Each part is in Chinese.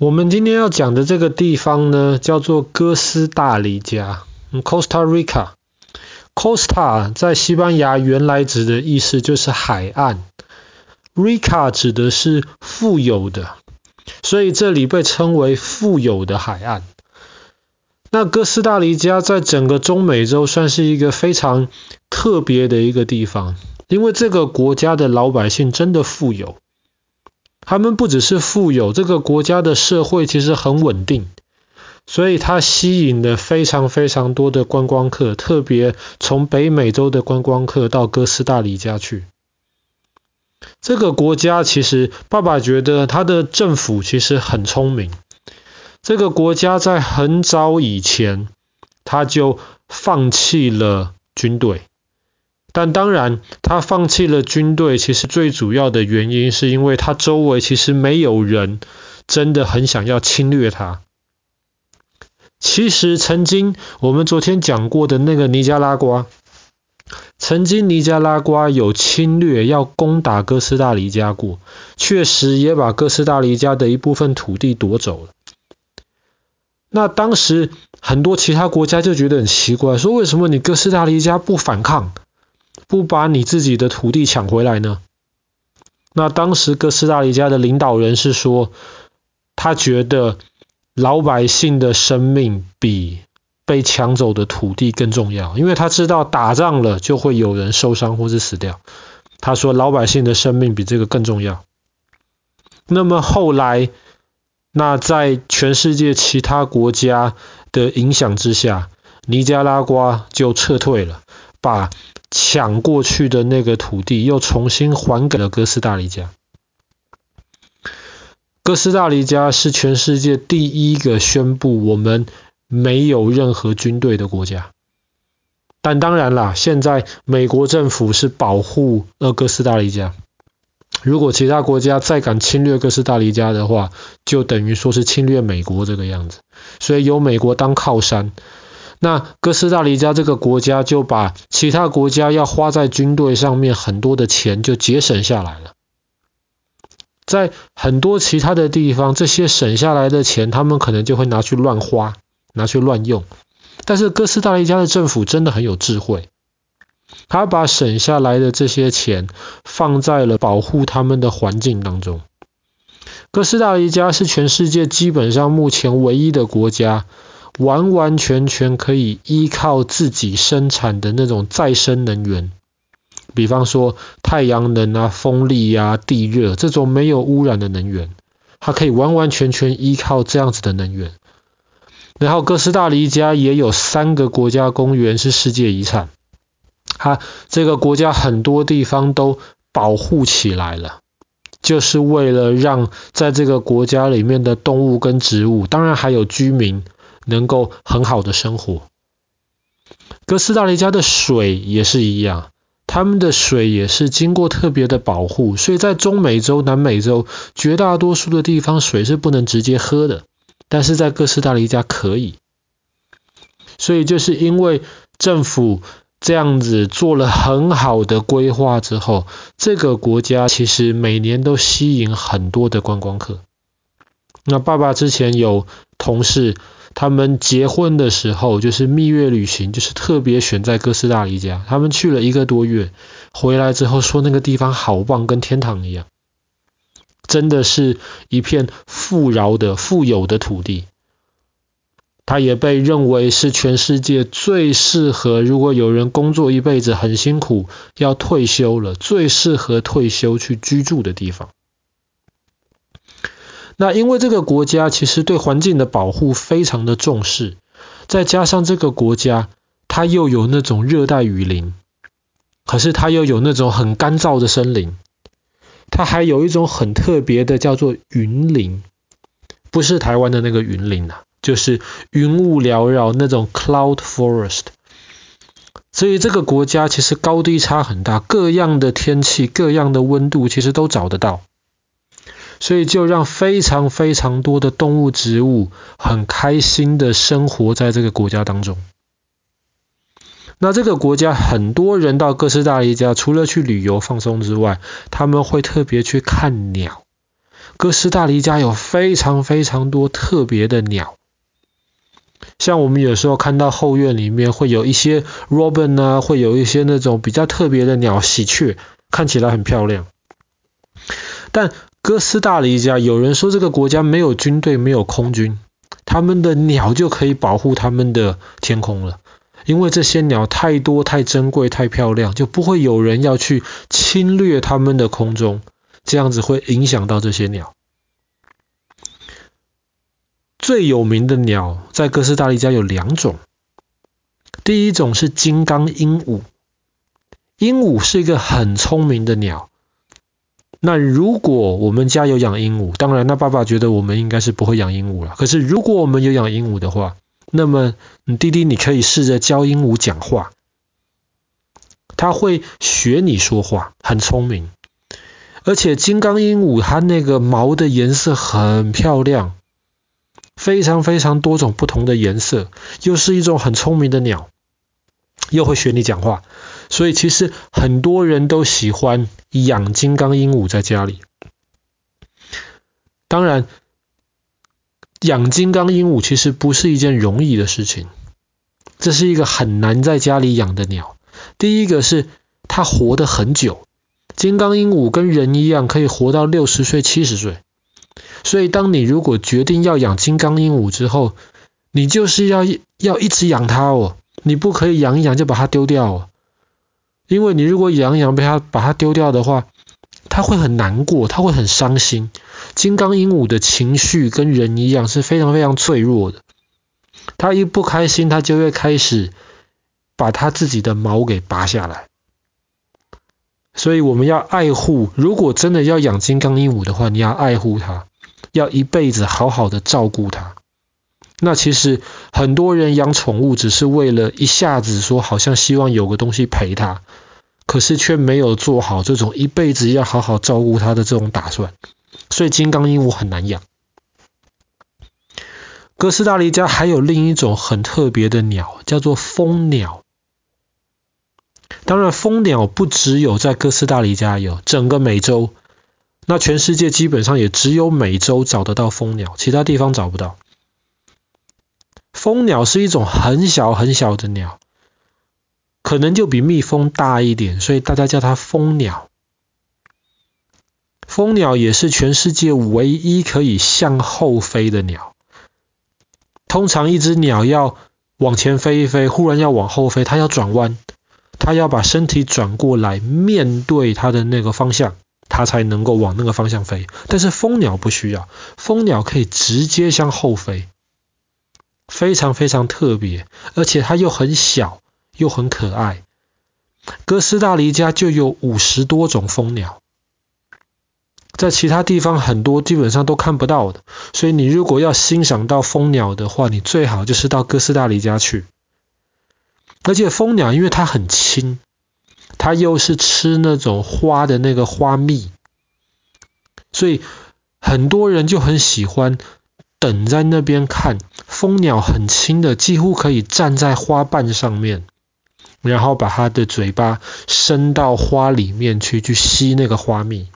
我们今天要讲的这个地方呢，叫做哥斯大黎加嗯 （Costa Rica）。Costa 在西班牙原来指的意思就是海岸，Rica 指的是富有的，所以这里被称为富有的海岸。那哥斯大黎加在整个中美洲算是一个非常特别的一个地方，因为这个国家的老百姓真的富有。他们不只是富有，这个国家的社会其实很稳定，所以它吸引了非常非常多的观光客，特别从北美洲的观光客到哥斯大黎加去。这个国家其实，爸爸觉得他的政府其实很聪明。这个国家在很早以前，他就放弃了军队。但当然，他放弃了军队，其实最主要的原因是因为他周围其实没有人真的很想要侵略他。其实曾经我们昨天讲过的那个尼加拉瓜，曾经尼加拉瓜有侵略要攻打哥斯大黎加过，确实也把哥斯大黎加的一部分土地夺走了。那当时很多其他国家就觉得很奇怪，说为什么你哥斯大黎加不反抗？不把你自己的土地抢回来呢？那当时哥斯大黎加的领导人是说，他觉得老百姓的生命比被抢走的土地更重要，因为他知道打仗了就会有人受伤或是死掉。他说老百姓的生命比这个更重要。那么后来，那在全世界其他国家的影响之下，尼加拉瓜就撤退了，把抢过去的那个土地又重新还给了哥斯大黎加。哥斯大黎加是全世界第一个宣布我们没有任何军队的国家。但当然啦，现在美国政府是保护呃哥斯大黎加。如果其他国家再敢侵略哥斯大黎加的话，就等于说是侵略美国这个样子。所以有美国当靠山。那哥斯大黎加这个国家就把其他国家要花在军队上面很多的钱就节省下来了。在很多其他的地方，这些省下来的钱，他们可能就会拿去乱花，拿去乱用。但是哥斯大黎加的政府真的很有智慧，他把省下来的这些钱放在了保护他们的环境当中。哥斯大黎加是全世界基本上目前唯一的国家。完完全全可以依靠自己生产的那种再生能源，比方说太阳能啊、风力啊、地热这种没有污染的能源，它可以完完全全依靠这样子的能源。然后哥斯大黎加也有三个国家公园是世界遗产，它这个国家很多地方都保护起来了，就是为了让在这个国家里面的动物跟植物，当然还有居民。能够很好的生活。哥斯大黎加的水也是一样，他们的水也是经过特别的保护，所以在中美洲、南美洲绝大多数的地方水是不能直接喝的，但是在哥斯大黎加可以。所以就是因为政府这样子做了很好的规划之后，这个国家其实每年都吸引很多的观光客。那爸爸之前有同事。他们结婚的时候就是蜜月旅行，就是特别选在哥斯大黎加。他们去了一个多月，回来之后说那个地方好棒，跟天堂一样，真的是一片富饶的、富有的土地。它也被认为是全世界最适合，如果有人工作一辈子很辛苦，要退休了，最适合退休去居住的地方。那因为这个国家其实对环境的保护非常的重视，再加上这个国家它又有那种热带雨林，可是它又有那种很干燥的森林，它还有一种很特别的叫做云林，不是台湾的那个云林啊，就是云雾缭绕那种 cloud forest，所以这个国家其实高低差很大，各样的天气、各样的温度其实都找得到。所以就让非常非常多的动物、植物很开心的生活在这个国家当中。那这个国家很多人到哥斯大黎加，除了去旅游放松之外，他们会特别去看鸟。哥斯大黎加有非常非常多特别的鸟。像我们有时候看到后院里面会有一些 robin 啊，会有一些那种比较特别的鸟，喜鹊，看起来很漂亮。但哥斯大黎加有人说这个国家没有军队，没有空军，他们的鸟就可以保护他们的天空了，因为这些鸟太多、太珍贵、太漂亮，就不会有人要去侵略他们的空中，这样子会影响到这些鸟。最有名的鸟在哥斯大黎加有两种，第一种是金刚鹦鹉，鹦鹉是一个很聪明的鸟。那如果我们家有养鹦鹉，当然，那爸爸觉得我们应该是不会养鹦鹉了。可是如果我们有养鹦鹉的话，那么你弟弟你可以试着教鹦鹉讲话，它会学你说话，很聪明。而且金刚鹦鹉它那个毛的颜色很漂亮。非常非常多种不同的颜色，又是一种很聪明的鸟，又会学你讲话，所以其实很多人都喜欢养金刚鹦鹉在家里。当然，养金刚鹦鹉其实不是一件容易的事情，这是一个很难在家里养的鸟。第一个是它活得很久，金刚鹦鹉跟人一样，可以活到六十岁、七十岁。所以，当你如果决定要养金刚鹦鹉之后，你就是要要一直养它哦，你不可以养一养就把它丢掉哦，因为你如果养一养被它把它丢掉的话，它会很难过，它会很伤心。金刚鹦鹉的情绪跟人一样是非常非常脆弱的，它一不开心，它就会开始把它自己的毛给拔下来。所以我们要爱护，如果真的要养金刚鹦鹉的话，你要爱护它。要一辈子好好的照顾它。那其实很多人养宠物只是为了一下子说好像希望有个东西陪它，可是却没有做好这种一辈子要好好照顾它的这种打算。所以金刚鹦鹉很难养。哥斯大黎加还有另一种很特别的鸟，叫做蜂鸟。当然，蜂鸟不只有在哥斯大黎加有，整个美洲。那全世界基本上也只有美洲找得到蜂鸟，其他地方找不到。蜂鸟是一种很小很小的鸟，可能就比蜜蜂大一点，所以大家叫它蜂鸟。蜂鸟也是全世界唯一可以向后飞的鸟。通常一只鸟要往前飞一飞，忽然要往后飞，它要转弯，它要把身体转过来，面对它的那个方向。它才能够往那个方向飞，但是蜂鸟不需要，蜂鸟可以直接向后飞，非常非常特别，而且它又很小，又很可爱。哥斯大黎加就有五十多种蜂鸟，在其他地方很多基本上都看不到的，所以你如果要欣赏到蜂鸟的话，你最好就是到哥斯大黎加去。而且蜂鸟因为它很轻。它又是吃那种花的那个花蜜，所以很多人就很喜欢等在那边看蜂鸟，很轻的，几乎可以站在花瓣上面，然后把它的嘴巴伸到花里面去，去吸那个花蜜。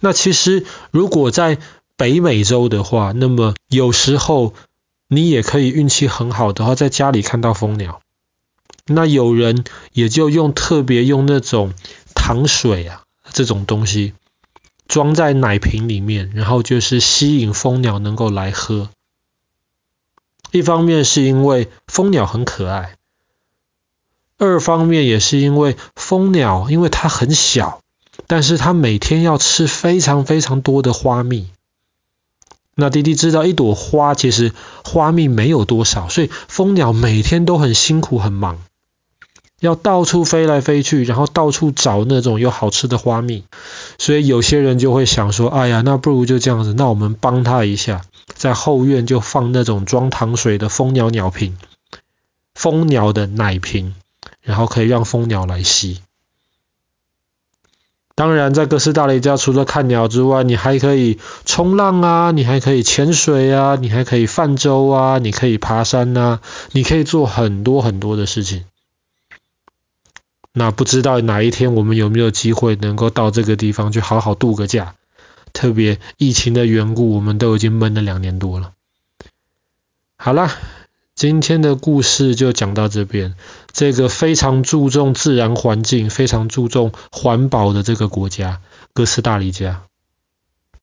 那其实如果在北美洲的话，那么有时候你也可以运气很好的话，在家里看到蜂鸟。那有人也就用特别用那种糖水啊，这种东西装在奶瓶里面，然后就是吸引蜂鸟能够来喝。一方面是因为蜂鸟很可爱，二方面也是因为蜂鸟因为它很小，但是它每天要吃非常非常多的花蜜。那弟弟知道一朵花其实花蜜没有多少，所以蜂鸟每天都很辛苦很忙。要到处飞来飞去，然后到处找那种有好吃的花蜜，所以有些人就会想说：“哎呀，那不如就这样子，那我们帮他一下，在后院就放那种装糖水的蜂鸟鸟瓶，蜂鸟的奶瓶，然后可以让蜂鸟来吸。”当然，在哥斯大黎加除了看鸟之外，你还可以冲浪啊，你还可以潜水啊，你还可以泛舟啊，你可以爬山啊，你可以做很多很多的事情。那不知道哪一天我们有没有机会能够到这个地方去好好度个假，特别疫情的缘故，我们都已经闷了两年多了。好啦，今天的故事就讲到这边。这个非常注重自然环境、非常注重环保的这个国家——哥斯达黎加。